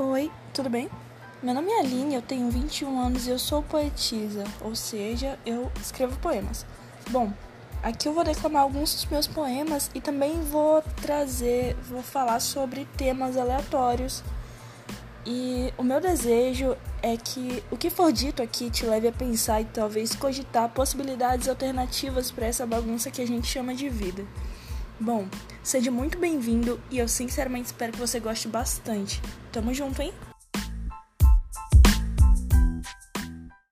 Oi, tudo bem? Meu nome é Aline, eu tenho 21 anos e eu sou poetisa, ou seja, eu escrevo poemas. Bom, aqui eu vou declamar alguns dos meus poemas e também vou trazer, vou falar sobre temas aleatórios. E o meu desejo é que o que for dito aqui te leve a pensar e talvez cogitar possibilidades alternativas para essa bagunça que a gente chama de vida. Bom, seja muito bem-vindo e eu sinceramente espero que você goste bastante. Tamo junto, hein?